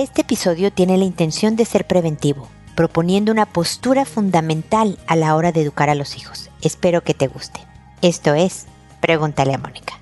Este episodio tiene la intención de ser preventivo, proponiendo una postura fundamental a la hora de educar a los hijos. Espero que te guste. Esto es Pregúntale a Mónica.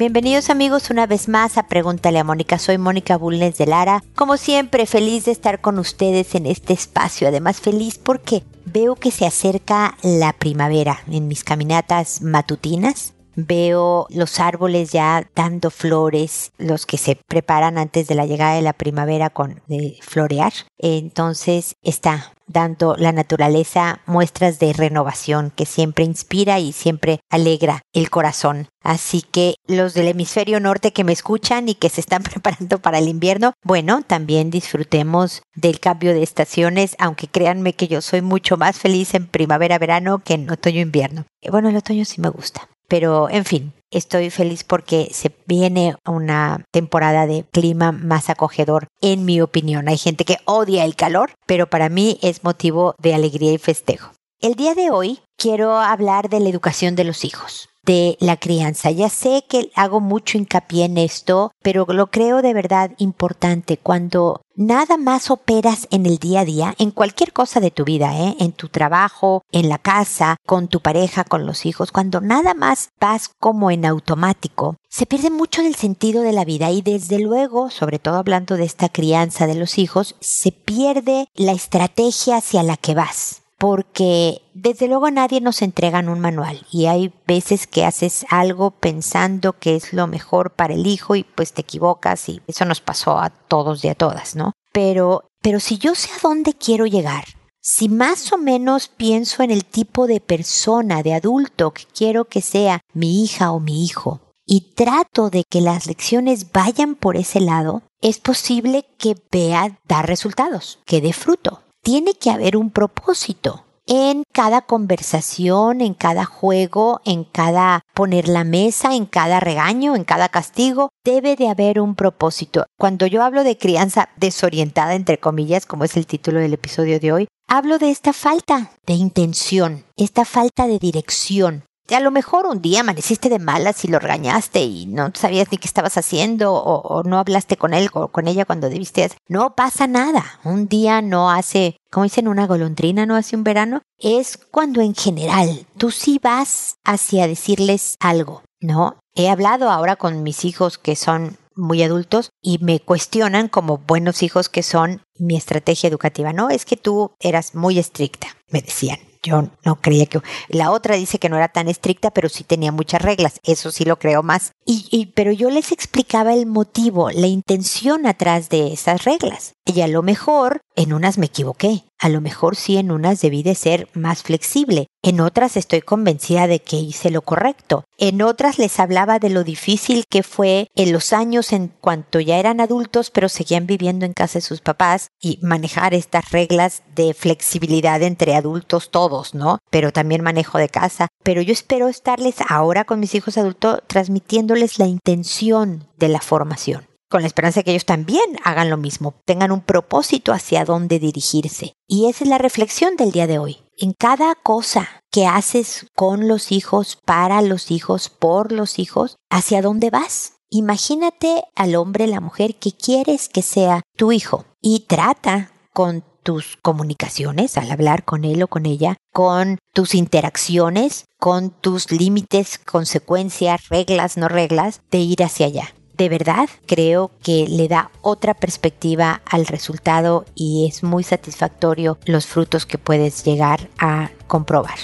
Bienvenidos amigos una vez más a Pregúntale a Mónica. Soy Mónica Bulnes de Lara. Como siempre, feliz de estar con ustedes en este espacio. Además, feliz porque veo que se acerca la primavera en mis caminatas matutinas. Veo los árboles ya dando flores, los que se preparan antes de la llegada de la primavera con florear. Entonces está dando la naturaleza muestras de renovación que siempre inspira y siempre alegra el corazón. Así que los del hemisferio norte que me escuchan y que se están preparando para el invierno, bueno, también disfrutemos del cambio de estaciones, aunque créanme que yo soy mucho más feliz en primavera-verano que en otoño-invierno. Bueno, el otoño sí me gusta, pero en fin, estoy feliz porque se viene una temporada de clima más acogedor, en mi opinión. Hay gente que odia el calor, pero para mí es motivo de alegría y festejo. El día de hoy quiero hablar de la educación de los hijos de la crianza. Ya sé que hago mucho hincapié en esto, pero lo creo de verdad importante cuando nada más operas en el día a día, en cualquier cosa de tu vida, ¿eh? en tu trabajo, en la casa, con tu pareja, con los hijos, cuando nada más vas como en automático, se pierde mucho del sentido de la vida y desde luego, sobre todo hablando de esta crianza de los hijos, se pierde la estrategia hacia la que vas porque desde luego a nadie nos entregan un manual y hay veces que haces algo pensando que es lo mejor para el hijo y pues te equivocas y eso nos pasó a todos y a todas, ¿no? Pero, pero si yo sé a dónde quiero llegar, si más o menos pienso en el tipo de persona, de adulto que quiero que sea mi hija o mi hijo, y trato de que las lecciones vayan por ese lado, es posible que vea dar resultados, que dé fruto tiene que haber un propósito en cada conversación, en cada juego, en cada poner la mesa, en cada regaño, en cada castigo, debe de haber un propósito. Cuando yo hablo de crianza desorientada, entre comillas, como es el título del episodio de hoy, hablo de esta falta de intención, esta falta de dirección, a lo mejor un día amaneciste de malas y lo regañaste y no sabías ni qué estabas haciendo o, no hablaste con él o con ella cuando debiste. No pasa nada. Un día no hace, como dicen, una golondrina no hace un verano. Es cuando en general tú sí vas hacia decirles algo, ¿no? He hablado ahora con mis hijos que son muy adultos y me cuestionan como buenos hijos que son mi estrategia educativa. No, es que tú eras muy estricta, me decían yo no creía que... La otra dice que no era tan estricta, pero sí tenía muchas reglas. Eso sí lo creo más. Y, pero yo les explicaba el motivo, la intención atrás de esas reglas. Y a lo mejor en unas me equivoqué. A lo mejor sí en unas debí de ser más flexible. En otras estoy convencida de que hice lo correcto. En otras les hablaba de lo difícil que fue en los años en cuanto ya eran adultos pero seguían viviendo en casa de sus papás y manejar estas reglas de flexibilidad entre adultos todos, ¿no? Pero también manejo de casa. Pero yo espero estarles ahora con mis hijos adultos transmitiéndoles la intención de la formación con la esperanza de que ellos también hagan lo mismo, tengan un propósito hacia dónde dirigirse. Y esa es la reflexión del día de hoy. En cada cosa que haces con los hijos, para los hijos, por los hijos, ¿hacia dónde vas? Imagínate al hombre, la mujer que quieres que sea tu hijo y trata con tus comunicaciones al hablar con él o con ella, con tus interacciones, con tus límites, consecuencias, reglas, no reglas, de ir hacia allá de verdad creo que le da otra perspectiva al resultado y es muy satisfactorio los frutos que puedes llegar a comprobar.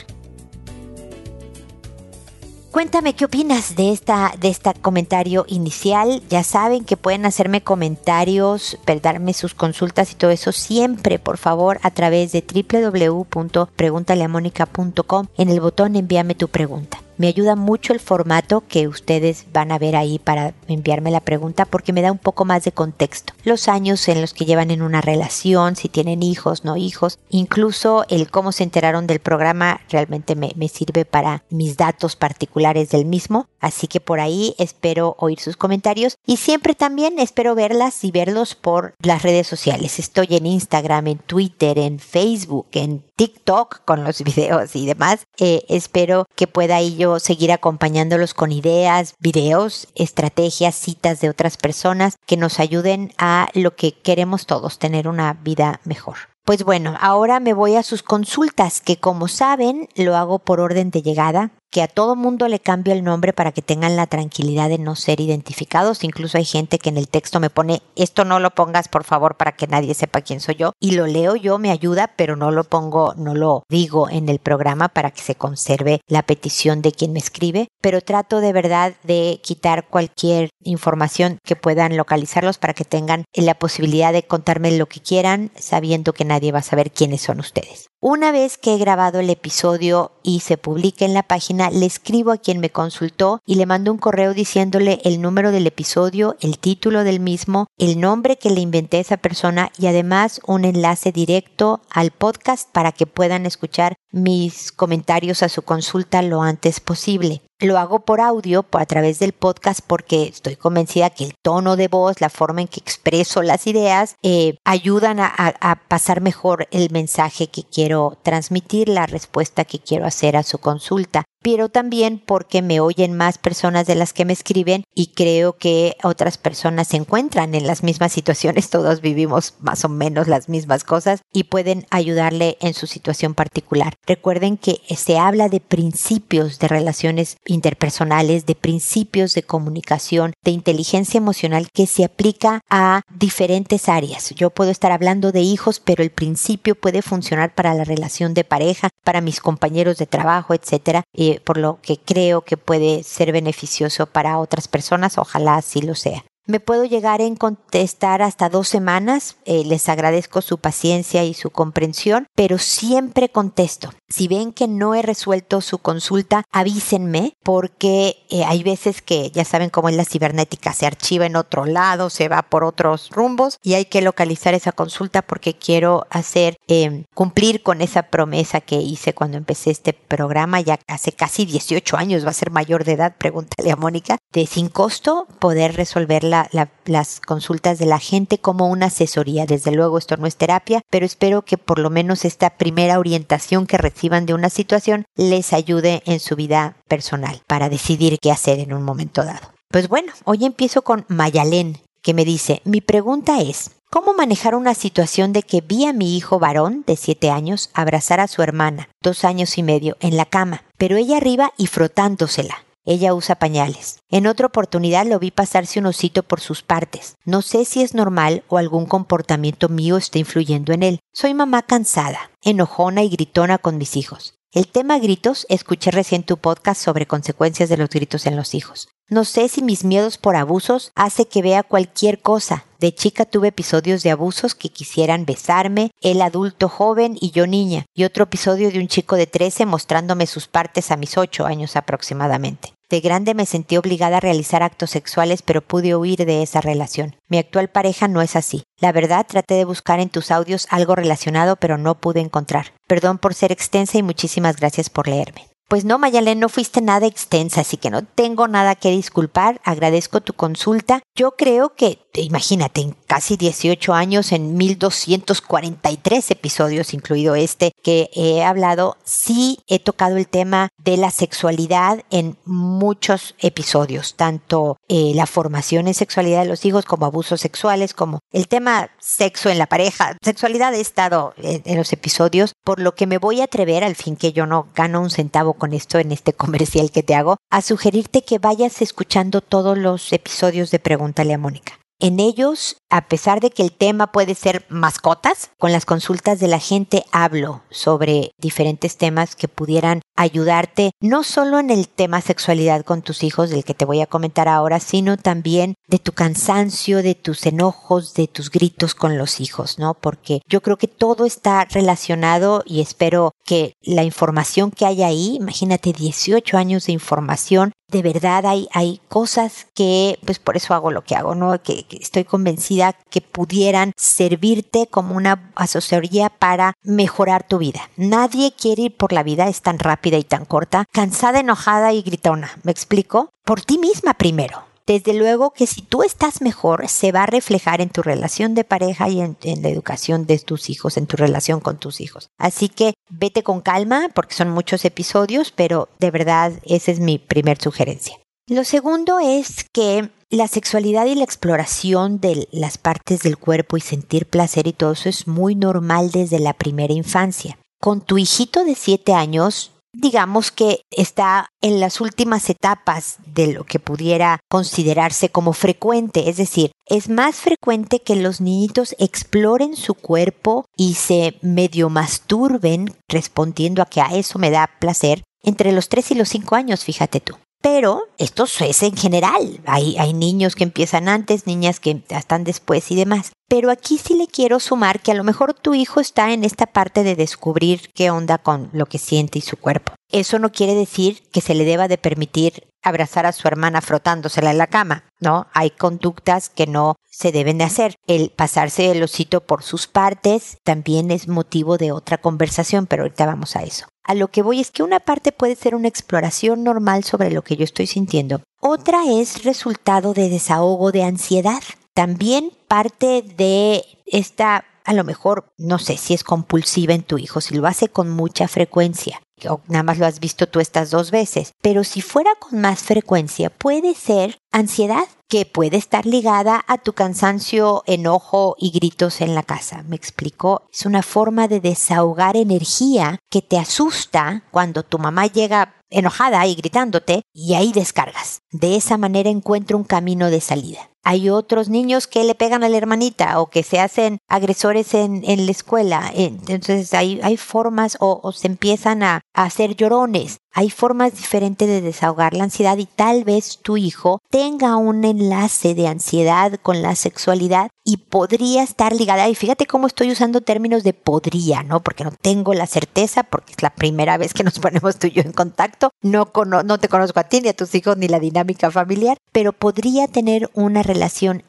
Cuéntame qué opinas de esta de este comentario inicial. Ya saben que pueden hacerme comentarios, darme sus consultas y todo eso siempre, por favor, a través de www.preguntaleamónica.com en el botón envíame tu pregunta. Me ayuda mucho el formato que ustedes van a ver ahí para enviarme la pregunta porque me da un poco más de contexto. Los años en los que llevan en una relación, si tienen hijos, no hijos, incluso el cómo se enteraron del programa realmente me, sirve para mis datos particulares del mismo. Así que por ahí espero oír sus comentarios y siempre también espero verlas y verlos por las redes sociales. Estoy en Instagram, en Twitter, en Facebook, en TikTok con los videos y demás. Eh, espero que pueda yo seguir acompañándolos con ideas, videos, estrategias, citas de otras personas que nos ayuden a lo que queremos todos, tener una vida mejor. Pues bueno, ahora me voy a sus consultas, que como saben, lo hago por orden de llegada que a todo mundo le cambio el nombre para que tengan la tranquilidad de no ser identificados. Incluso hay gente que en el texto me pone, esto no lo pongas por favor para que nadie sepa quién soy yo. Y lo leo yo, me ayuda, pero no lo pongo, no lo digo en el programa para que se conserve la petición de quien me escribe. Pero trato de verdad de quitar cualquier información que puedan localizarlos para que tengan la posibilidad de contarme lo que quieran, sabiendo que nadie va a saber quiénes son ustedes. Una vez que he grabado el episodio y se publique en la página, le escribo a quien me consultó y le mando un correo diciéndole el número del episodio, el título del mismo, el nombre que le inventé a esa persona y además un enlace directo al podcast para que puedan escuchar mis comentarios a su consulta lo antes posible. Lo hago por audio, a través del podcast, porque estoy convencida que el tono de voz, la forma en que expreso las ideas, eh, ayudan a, a, pasar mejor el mensaje que quiero transmitir, la respuesta que quiero hacer a su consulta pero también porque me oyen más personas de las que me escriben y creo que otras personas se encuentran en las mismas situaciones, todos vivimos más o menos las mismas cosas y pueden ayudarle en su situación particular. Recuerden que se habla de principios de relaciones interpersonales, de principios de comunicación, de inteligencia emocional que se aplica a diferentes áreas. Yo puedo estar hablando de hijos, pero el principio puede funcionar para la relación de pareja, para mis compañeros de trabajo, etcétera. Eh, por lo que creo que puede ser beneficioso para otras personas, ojalá así lo sea. Me puedo llegar en contestar hasta dos semanas. Eh, les agradezco su paciencia y su comprensión, pero siempre contesto. Si ven que no he resuelto su consulta, avísenme porque eh, hay veces que ya saben cómo es la cibernética, se archiva en otro lado, se va por otros rumbos y hay que localizar esa consulta porque quiero hacer em, cumplir con esa promesa que hice cuando empecé este programa ya hace casi 18 años, va a ser mayor de edad, pregúntale a Mónica, de sin costo poder resolverla las consultas de la gente como una asesoría. Desde luego esto no es terapia, pero espero que por lo menos esta primera orientación que reciban de una situación les ayude en su vida personal para decidir qué hacer en un momento dado. Pues bueno, hoy empiezo con Mayalén, que me dice, mi pregunta es, ¿Cómo manejar una situación de que vi a mi hijo varón de 7 años abrazar a su hermana, dos años y medio, en la cama, pero ella arriba y frotándosela? Ella usa pañales. En otra oportunidad lo vi pasarse un osito por sus partes. No sé si es normal o algún comportamiento mío está influyendo en él. Soy mamá cansada, enojona y gritona con mis hijos. El tema gritos, escuché recién tu podcast sobre consecuencias de los gritos en los hijos. No sé si mis miedos por abusos hace que vea cualquier cosa. De chica tuve episodios de abusos que quisieran besarme, el adulto joven y yo niña, y otro episodio de un chico de 13 mostrándome sus partes a mis 8 años aproximadamente. De grande me sentí obligada a realizar actos sexuales, pero pude huir de esa relación. Mi actual pareja no es así. La verdad, traté de buscar en tus audios algo relacionado, pero no pude encontrar. Perdón por ser extensa y muchísimas gracias por leerme. Pues no, Mayalén, no fuiste nada extensa, así que no tengo nada que disculpar. Agradezco tu consulta. Yo creo que, imagínate, en casi 18 años, en 1243 episodios, incluido este que he hablado, sí he tocado el tema de la sexualidad en muchos episodios, tanto eh, la formación en sexualidad de los hijos como abusos sexuales, como el tema sexo en la pareja. Sexualidad he estado en, en los episodios, por lo que me voy a atrever, al fin que yo no gano un centavo con esto en este comercial que te hago, a sugerirte que vayas escuchando todos los episodios de Pregúntale a Mónica. En ellos, a pesar de que el tema puede ser mascotas, con las consultas de la gente hablo sobre diferentes temas que pudieran ayudarte no solo en el tema sexualidad con tus hijos, del que te voy a comentar ahora, sino también de tu cansancio, de tus enojos, de tus gritos con los hijos, ¿no? Porque yo creo que todo está relacionado y espero que la información que hay ahí, imagínate 18 años de información, de verdad hay, hay cosas que, pues por eso hago lo que hago, ¿no? Que, estoy convencida que pudieran servirte como una asesoría para mejorar tu vida. Nadie quiere ir por la vida, es tan rápida y tan corta, cansada, enojada y gritona. ¿Me explico? Por ti misma primero desde luego que si tú estás mejor, se va a reflejar en tu relación de pareja y en, la educación de tus hijos, en tu relación con tus hijos. Así que vete con calma, porque son muchos episodios, pero de verdad esa es mi primer sugerencia. Lo segundo es que la sexualidad y la exploración de las partes del cuerpo y sentir placer y todo eso es muy normal desde la primera infancia. Con tu hijito de 7 años, digamos que está en las últimas etapas de lo que pudiera considerarse como frecuente, es decir, es más frecuente que los niñitos exploren su cuerpo y se medio masturben respondiendo a que a eso me da placer entre los 3 y los 5 años, fíjate tú. Pero esto es en general. Hay, hay niños que empiezan antes, niñas que están después y demás. Pero aquí sí le quiero sumar que a lo mejor tu hijo está en esta parte de descubrir qué onda con lo que siente y su cuerpo. Eso no quiere decir que se le deba de permitir abrazar a su hermana frotándosela en la cama, ¿no? Hay conductas que no se deben de hacer. El pasarse el osito por sus partes también es motivo de otra conversación, pero ahorita vamos a eso. A lo que voy es que una parte puede ser una exploración normal sobre lo que yo estoy sintiendo. Otra es resultado de desahogo de ansiedad. También parte de esta a lo mejor no sé si es compulsiva en tu hijo, si lo hace con mucha frecuencia o nada más lo has visto tú estas dos veces, pero si fuera con más frecuencia puede ser ansiedad que puede estar ligada a tu cansancio, enojo y gritos en la casa. ¿Me explico? Es una forma de desahogar energía que te asusta cuando tu mamá llega enojada y gritándote y ahí descargas. De esa manera encuentra un camino de salida. Hay otros niños que le pegan a la hermanita o que se hacen agresores en, la escuela. Entonces hay, hay formas o, se empiezan a, a hacer llorones. Hay formas diferentes de desahogar la ansiedad y tal vez tu hijo tenga un enlace de ansiedad con la sexualidad y podría estar ligada. Y fíjate cómo estoy usando términos de podría, ¿no? Porque no tengo la certeza, porque es la primera vez que nos ponemos tú y yo en contacto. No, no te conozco a ti ni a tus hijos ni la dinámica familiar, pero podría tener una relación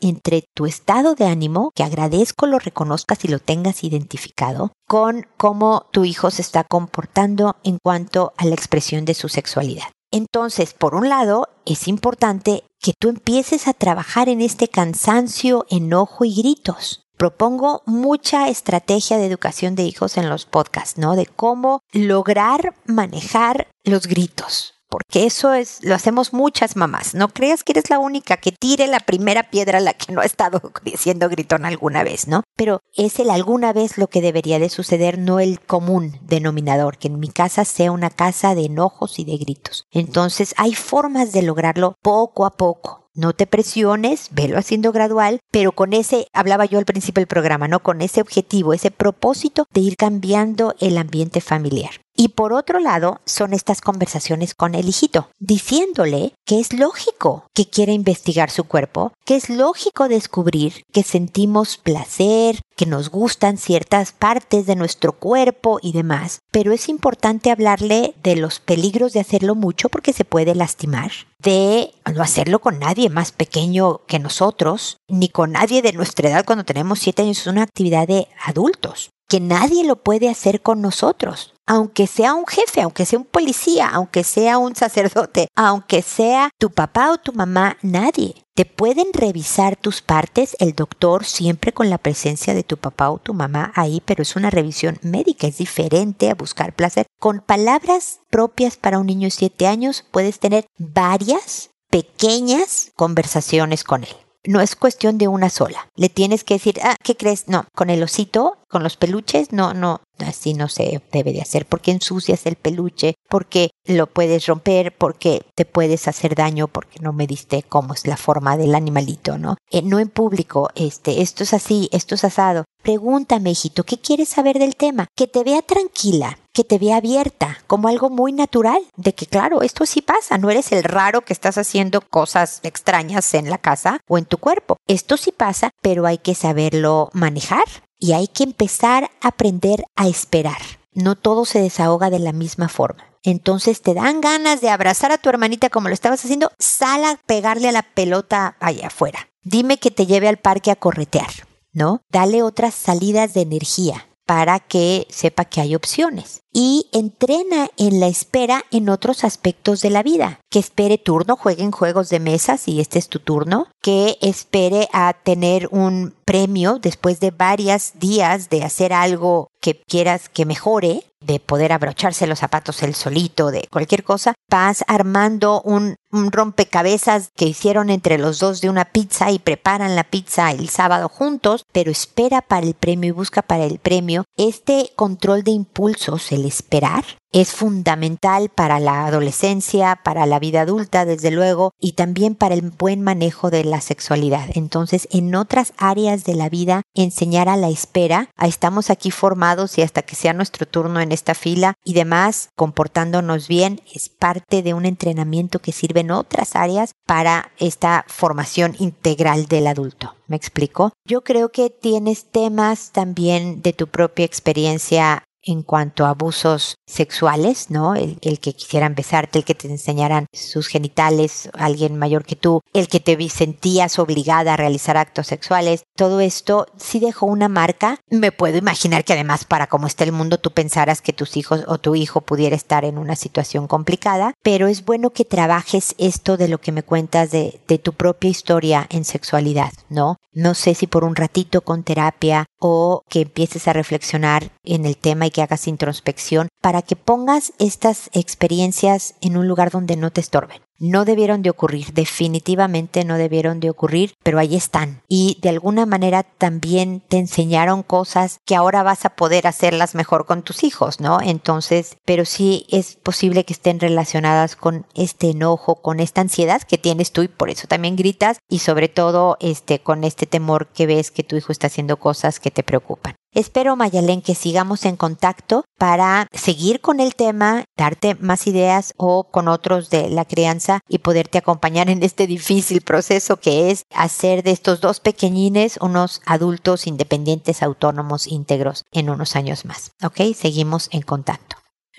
entre tu estado de ánimo, que agradezco lo reconozcas y lo tengas identificado, con cómo tu hijo se está comportando en cuanto a la expresión de su sexualidad. Entonces, por un lado, es importante que tú empieces a trabajar en este cansancio, enojo y gritos. Propongo mucha estrategia de educación de hijos en los podcasts, ¿no? De cómo lograr manejar los gritos porque eso es, lo hacemos muchas mamás. No creas que eres la única que tire la primera piedra a la que no ha estado siendo gritón alguna vez, ¿no? Pero es el alguna vez lo que debería de suceder, no el común denominador, que en mi casa sea una casa de enojos y de gritos. Entonces hay formas de lograrlo poco a poco. No te presiones, velo haciendo gradual, pero con ese, hablaba yo al principio del programa, ¿no? Con ese objetivo, ese propósito de ir cambiando el ambiente familiar. Y por otro lado, son estas conversaciones con el hijito, diciéndole que es lógico que quiera investigar su cuerpo, que es lógico descubrir que sentimos placer, que nos gustan ciertas partes de nuestro cuerpo y demás. Pero es importante hablarle de los peligros de hacerlo mucho porque se puede lastimar, de no hacerlo con nadie más pequeño que nosotros, ni con nadie de nuestra edad cuando tenemos siete años. Es una actividad de adultos que nadie lo puede hacer con nosotros aunque sea un jefe, aunque sea un policía, aunque sea un sacerdote, aunque sea tu papá o tu mamá, nadie. Te pueden revisar tus partes, el doctor siempre con la presencia de tu papá o tu mamá ahí, pero es una revisión médica, es diferente a buscar placer. Con palabras propias para un niño de 7 años puedes tener varias pequeñas conversaciones con él no es cuestión de una sola. Le tienes que decir, ah, ¿qué crees? No, con el osito, con los peluches, no, no, así no se debe de hacer, porque ensucias el peluche, porque lo puedes romper, porque te puedes hacer daño, porque no me diste cómo es la forma del animalito, ¿no? Eh, no en público, este, esto es así, esto es asado. Pregúntame, hijito, ¿qué quieres saber del tema? Que te vea tranquila, que te vea abierta, como algo muy natural, de que claro, esto sí pasa, no eres el raro que estás haciendo cosas extrañas en la casa o en tu cuerpo. Esto sí pasa, pero hay que saberlo manejar y hay que empezar a aprender a esperar. No todo se desahoga de la misma forma. Entonces te dan ganas de abrazar a tu hermanita como lo estabas haciendo, sal a pegarle a la pelota allá afuera. Dime que te lleve al parque a corretear, ¿no? Dale otras salidas de energía. para que sepa que hay opciones y entrena en la espera en otros aspectos de la vida. Que espere turno, juegue en juegos de mesa si este es tu turno, que espere a tener un premio después de varios días de hacer algo que quieras que mejore, de poder abrocharse los zapatos el solito, de cualquier cosa, vas armando un, un, rompecabezas que hicieron entre los dos de una pizza y preparan la pizza el sábado juntos, pero espera para el premio y busca para el premio. Este control de impulsos, el esperar, es fundamental para la adolescencia, para la vida adulta, desde luego, y también para el buen manejo de la sexualidad. Entonces, en otras áreas de la vida, enseñar a la espera, a estamos aquí formados y hasta que sea nuestro turno en esta fila y demás, comportándonos bien, es parte de un entrenamiento que sirve en otras áreas para esta formación integral del adulto. ¿Me explico? Yo creo que tienes temas también de tu propia experiencia en cuanto a abusos sexuales, ¿no? El, que quisieran besarte, el que te enseñaran sus genitales, alguien mayor que tú, el que te sentías obligada a realizar actos sexuales, todo esto sí dejó una marca. Me puedo imaginar que además para cómo está el mundo tú pensaras que tus hijos o tu hijo pudiera estar en una situación complicada, pero es bueno que trabajes esto de lo que me cuentas de, de tu propia historia en sexualidad, ¿no? No sé si por un ratito con terapia o que empieces a reflexionar en el tema y que hagas introspección para que pongas estas experiencias en un lugar donde no te estorben. No debieron de ocurrir, definitivamente no debieron de ocurrir, pero ahí están. Y de alguna manera también te enseñaron cosas que ahora vas a poder hacerlas mejor con tus hijos, ¿no? Entonces, pero sí es posible que estén relacionadas con este enojo, con esta ansiedad que tienes tú y por eso también gritas y sobre todo este con este temor que ves que tu hijo está haciendo cosas que te preocupan. Espero, Mayalén, que sigamos en contacto para seguir con el tema, darte más ideas o con otros de la crianza y poderte acompañar en este difícil proceso que es hacer de estos dos pequeñines unos adultos independientes, autónomos, íntegros en unos años más. ¿Ok? Seguimos en contacto.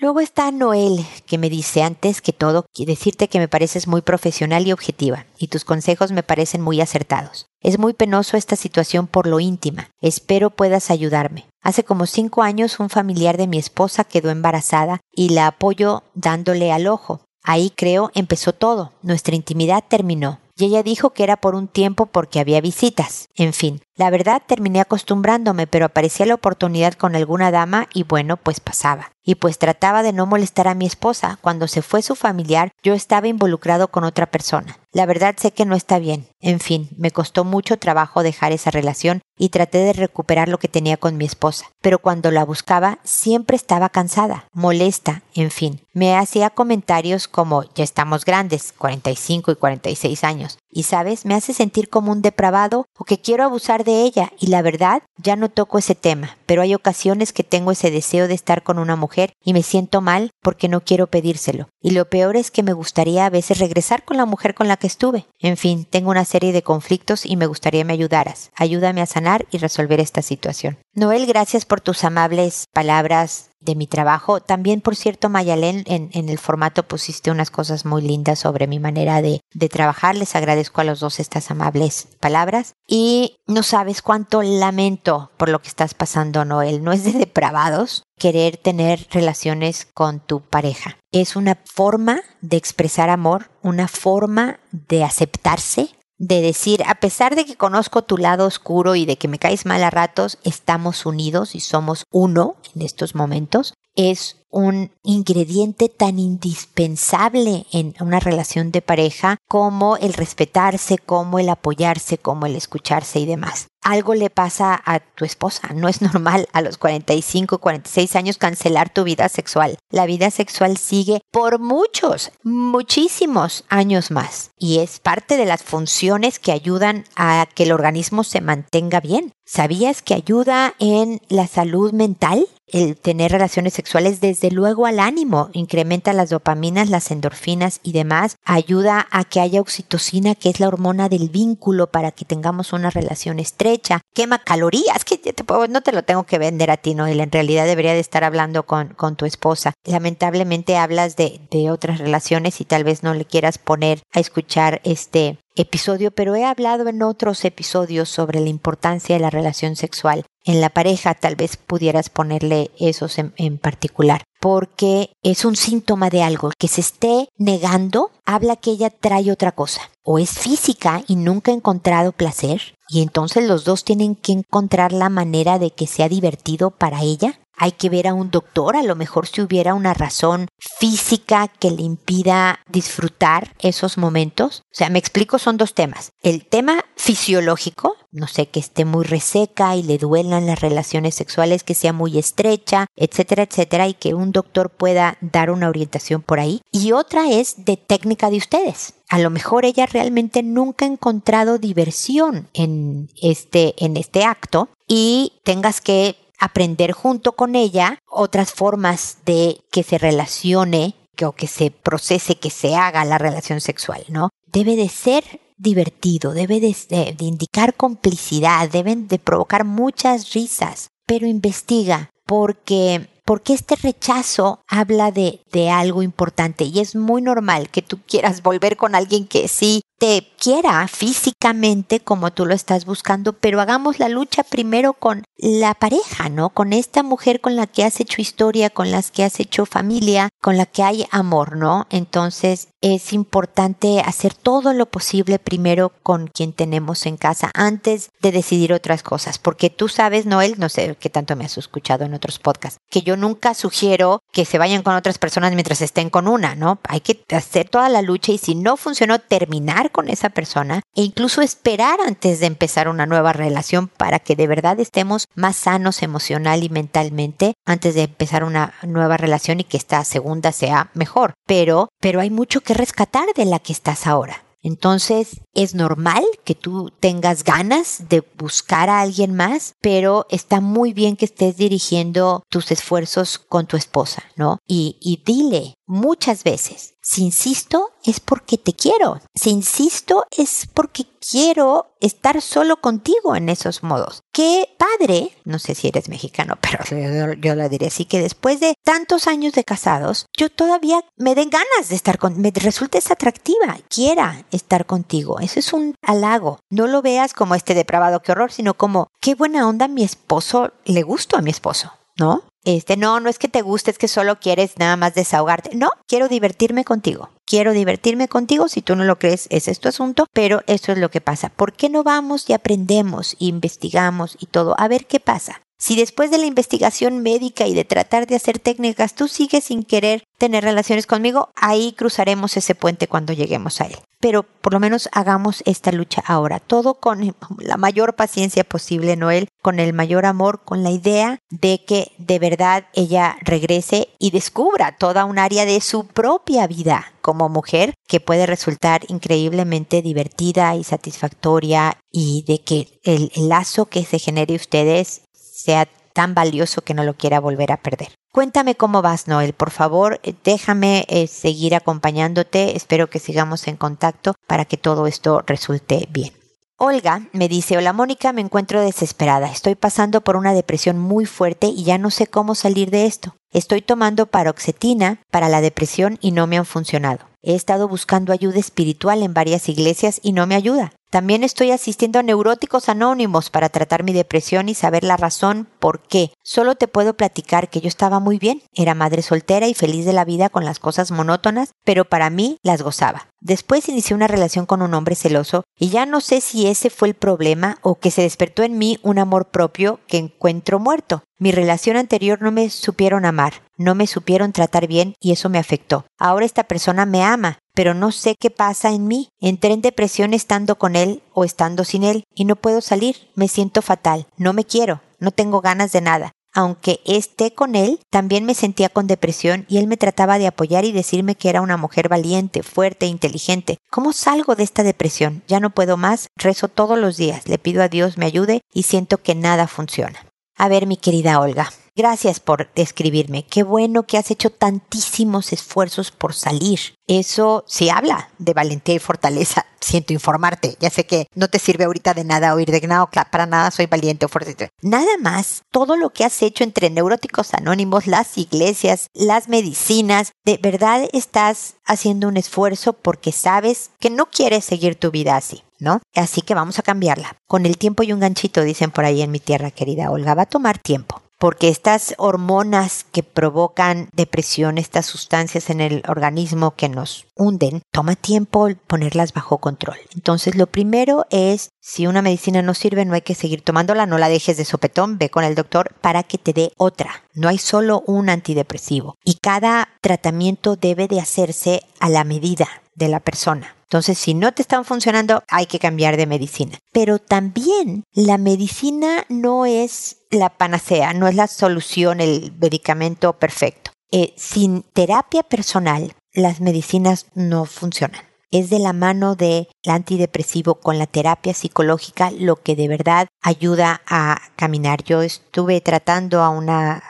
Luego está Noel, que me dice antes que todo decirte que me pareces muy profesional y objetiva, y tus consejos me parecen muy acertados. Es muy penoso esta situación por lo íntima. Espero puedas ayudarme. Hace como cinco años un familiar de mi esposa quedó embarazada y la apoyo dándole al ojo. Ahí creo empezó todo. Nuestra intimidad terminó. Y ella dijo que era por un tiempo porque había visitas. En fin, la verdad terminé acostumbrándome, pero aparecía la oportunidad con alguna dama y bueno, pues pasaba. Y pues trataba de no molestar a mi esposa. Cuando se fue su familiar, yo estaba involucrado con otra persona. La verdad sé que no está bien. En fin, me costó mucho trabajo dejar esa relación y traté de recuperar lo que tenía con mi esposa. Pero cuando la buscaba, siempre estaba cansada, molesta, en fin. Me hacía comentarios como ya estamos grandes, 45 y 46 años. Y sabes, me hace sentir como un depravado o que quiero abusar de ella. Y la verdad, ya no toco ese tema, pero hay ocasiones que tengo ese deseo de estar con una mujer y me siento mal porque no quiero pedírselo. Y lo peor es que me gustaría a veces regresar con la mujer con la que estuve. En fin, tengo una serie de conflictos y me gustaría me ayudaras. Ayúdame a sanar y resolver esta situación. Noel, gracias por tus amables palabras de mi trabajo. También, por cierto, Mayalén, en, el formato pusiste unas cosas muy lindas sobre mi manera de, de trabajar. Les agradezco a los dos estas amables palabras. Y no sabes cuánto lamento por lo que estás pasando, Noel. No es de depravados querer tener relaciones con tu pareja. Es una forma de expresar amor, una forma de aceptarse, de decir, a pesar de que conozco tu lado oscuro y de que me caes mal a ratos, estamos unidos y somos uno en estos momentos, es un ingrediente tan indispensable en una relación de pareja como el respetarse, como el apoyarse, como el escucharse y demás. Algo le pasa a tu esposa. No es normal a los 45, 46 años cancelar tu vida sexual. La vida sexual sigue por muchos, muchísimos años más. Y es parte de las funciones que ayudan a que el organismo se mantenga bien. ¿Sabías que ayuda en la salud mental? El tener relaciones sexuales desde luego al ánimo, incrementa las dopaminas, las endorfinas y demás, ayuda a que haya oxitocina, que es la hormona del vínculo para que tengamos una relación estrecha, quema calorías, que te no te lo tengo que vender a ti, Noel, en realidad debería de estar hablando con, con tu esposa. Lamentablemente hablas de, de otras relaciones y tal vez no le quieras poner a escuchar este episodio, pero he hablado en otros episodios sobre la importancia de la relación sexual en la pareja, tal vez pudieras ponerle esos en, particular, porque es un síntoma de algo que se esté negando, habla que ella trae otra cosa, o es física y nunca ha encontrado placer, y entonces los dos tienen que encontrar la manera de que sea divertido para ella, hay que ver a un doctor, a lo mejor si hubiera una razón física que le impida disfrutar esos momentos. O sea, me explico, son dos temas. El tema fisiológico, no sé, que esté muy reseca y le duelan las relaciones sexuales, que sea muy estrecha, etcétera, etcétera, y que un doctor pueda dar una orientación por ahí. Y otra es de técnica de ustedes. A lo mejor ella realmente nunca ha encontrado diversión en este, en este acto y tengas que aprender junto con ella otras formas de que se relacione o que se procese, que se haga la relación sexual, ¿no? Debe de ser divertido, debe de, de indicar complicidad, deben de provocar muchas risas, pero investiga porque porque este rechazo habla de, de, algo importante y es muy normal que tú quieras volver con alguien que sí te quiera físicamente como tú lo estás buscando, pero hagamos la lucha primero con la pareja, ¿no? Con esta mujer con la que has hecho historia, con las que has hecho familia, con la que hay amor, ¿no? Entonces es importante hacer todo lo posible primero con quien tenemos en casa antes de decidir otras cosas, porque tú sabes, Noel, no sé qué tanto me has escuchado en otros podcasts, que yo nunca sugiero que se vayan con otras personas mientras estén con una, ¿no? Hay que hacer toda la lucha y si no funcionó, terminar con esa persona e incluso esperar antes de empezar una nueva relación para que de verdad estemos más sanos emocional y mentalmente antes de empezar una nueva relación y que esta segunda sea mejor. Pero, pero hay mucho que rescatar de la que estás ahora. Entonces es normal que tú tengas ganas de buscar a alguien más, pero está muy bien que estés dirigiendo tus esfuerzos con tu esposa, ¿no? Y, y dile muchas veces, si insisto es porque te quiero, si insisto es porque quiero estar solo contigo en esos modos. Qué padre, no sé si eres mexicano, pero yo, lo diré así, que después de tantos años de casados, yo todavía me den ganas de estar con, me resultes atractiva, quiera estar contigo. Eso es un halago. No lo veas como este depravado, qué horror, sino como, qué buena onda mi esposo, le gusto a mi esposo, ¿no? Este, no, no es que te guste, es que solo quieres nada más desahogarte. No, quiero divertirme contigo. Quiero divertirme contigo. Si tú no lo crees, ese es tu asunto, pero eso es lo que pasa. ¿Por qué no vamos y aprendemos, investigamos y todo? A ver qué pasa. Si después de la investigación médica y de tratar de hacer técnicas tú sigues sin querer tener relaciones conmigo, ahí cruzaremos ese puente cuando lleguemos a él. Pero por lo menos hagamos esta lucha ahora, todo con la mayor paciencia posible, Noel, con el mayor amor, con la idea de que de verdad ella regrese y descubra toda un área de su propia vida como mujer que puede resultar increíblemente divertida y satisfactoria y de que el lazo que se genere ustedes sea tan valioso que no lo quiera volver a perder. Cuéntame cómo vas, Noel, por favor, eh, déjame eh, seguir acompañándote, espero que sigamos en contacto para que todo esto resulte bien. Olga me dice, hola Mónica, me encuentro desesperada, estoy pasando por una depresión muy fuerte y ya no sé cómo salir de esto. Estoy tomando paroxetina para la depresión y no me han funcionado. He estado buscando ayuda espiritual en varias iglesias y no me ayuda. También estoy asistiendo a neuróticos anónimos para tratar mi depresión y saber la razón por qué. Solo te puedo platicar que yo estaba muy bien, era madre soltera y feliz de la vida con las cosas monótonas, pero para mí las gozaba. Después inicié una relación con un hombre celoso y ya no sé si ese fue el problema o que se despertó en mí un amor propio que encuentro muerto. Mi relación anterior no me supieron amar, no me supieron tratar bien y eso me afectó. Ahora esta persona me ama, pero no sé qué pasa en mí. Entré en depresión estando con él o estando sin él y no puedo salir. Me siento fatal, no me quiero, no tengo ganas de nada. Aunque esté con él, también me sentía con depresión y él me trataba de apoyar y decirme que era una mujer valiente, fuerte e inteligente. ¿Cómo salgo de esta depresión? Ya no puedo más, rezo todos los días, le pido a Dios me ayude y siento que nada funciona. A ver, mi querida Olga, Gracias por escribirme. Qué bueno que has hecho tantísimos esfuerzos por salir. Eso sí habla de valentía y fortaleza. Siento informarte. Ya sé que no te sirve ahorita de nada oír de no, para nada soy valiente o fuerte. Nada más, todo lo que has hecho entre neuróticos anónimos, las iglesias, las medicinas, de verdad estás haciendo un esfuerzo porque sabes que no quieres seguir tu vida así. ¿no? Así que vamos a cambiarla. Con el tiempo y un ganchito, dicen por ahí en mi tierra querida Olga, va a tomar tiempo porque estas hormonas que provocan depresión, estas sustancias en el organismo que nos hunden, toma tiempo ponerlas bajo control. Entonces, lo primero es, si una medicina no sirve, no hay que seguir tomándola, no la dejes de sopetón, ve con el doctor para que te dé otra. No hay solo un antidepresivo y cada tratamiento debe de hacerse a la medida de la persona. Entonces, si no te están funcionando, hay que cambiar de medicina. Pero también la medicina no es la panacea, no es la solución, el medicamento perfecto. Eh, sin terapia personal, las medicinas no funcionan es de la mano del antidepresivo con la terapia psicológica lo que de verdad ayuda a caminar. Yo estuve tratando a una,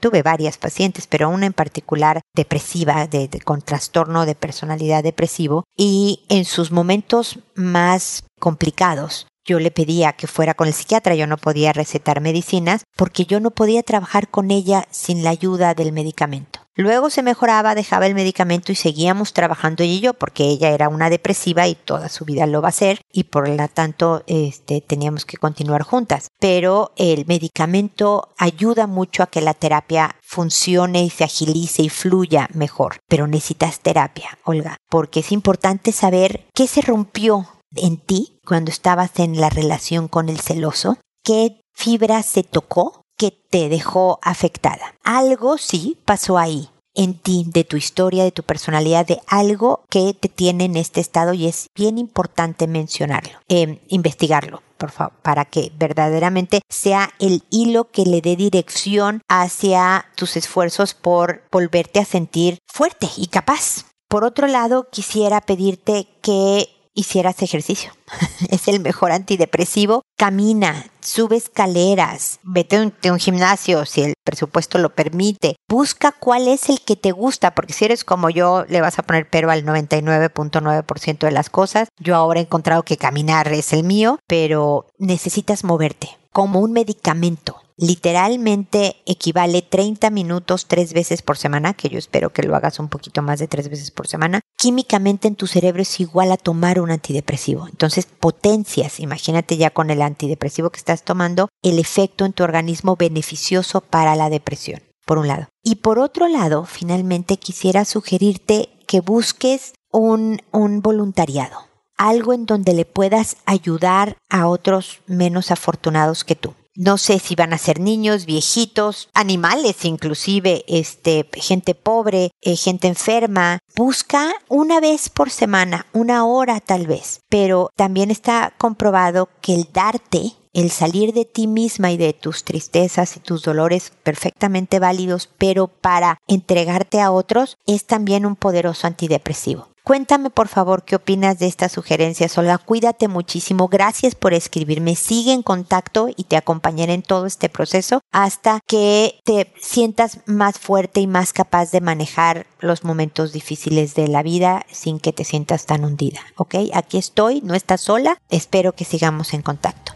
tuve varias pacientes, pero una en particular depresiva, de, con trastorno de personalidad depresivo, y en sus momentos más complicados yo le pedía que fuera con el psiquiatra, yo no podía recetar medicinas porque yo no podía trabajar con ella sin la ayuda del medicamento. Luego se mejoraba, dejaba el medicamento y seguíamos trabajando ella y yo porque ella era una depresiva y toda su vida lo va a ser y por lo tanto este, teníamos que continuar juntas. Pero el medicamento ayuda mucho a que la terapia funcione y se agilice y fluya mejor. Pero necesitas terapia, Olga, porque es importante saber qué se rompió en ti cuando estabas en la relación con el celoso, qué fibra se tocó que te dejó afectada. Algo sí pasó ahí en ti, de tu historia, de tu personalidad, de algo que te tiene en este estado y es bien importante mencionarlo, eh, investigarlo. Por favor, para que verdaderamente sea el hilo que le dé dirección hacia tus esfuerzos por volverte a sentir fuerte y capaz. Por otro lado, quisiera pedirte que hicieras ejercicio. es el mejor antidepresivo. Camina, sube escaleras, vete a un, gimnasio si el presupuesto lo permite. Busca cuál es el que te gusta, porque si eres como yo, le vas a poner pero al 99.9% de las cosas. Yo ahora he encontrado que caminar es el mío, pero necesitas moverte como un medicamento literalmente equivale 30 minutos tres veces por semana, que yo espero que lo hagas un poquito más de tres veces por semana, químicamente en tu cerebro es igual a tomar un antidepresivo. Entonces potencias, imagínate ya con el antidepresivo que estás tomando, el efecto en tu organismo beneficioso para la depresión, por un lado. Y por otro lado, finalmente quisiera sugerirte que busques un, un voluntariado algo en donde le puedas ayudar a otros menos afortunados que tú. No sé si van a ser niños, viejitos, animales inclusive, este, gente pobre, eh, gente enferma. Busca una vez por semana, una hora tal vez. Pero también está comprobado que el darte el salir de ti misma y de tus tristezas y tus dolores perfectamente válidos, pero para entregarte a otros, es también un poderoso antidepresivo. Cuéntame por favor qué opinas de estas sugerencias, Olga. Cuídate muchísimo. Gracias por escribirme. Sigue en contacto y te acompañaré en todo este proceso hasta que te sientas más fuerte y más capaz de manejar los momentos difíciles de la vida sin que te sientas tan hundida. ¿Ok? Aquí estoy, no estás sola. Espero que sigamos en contacto.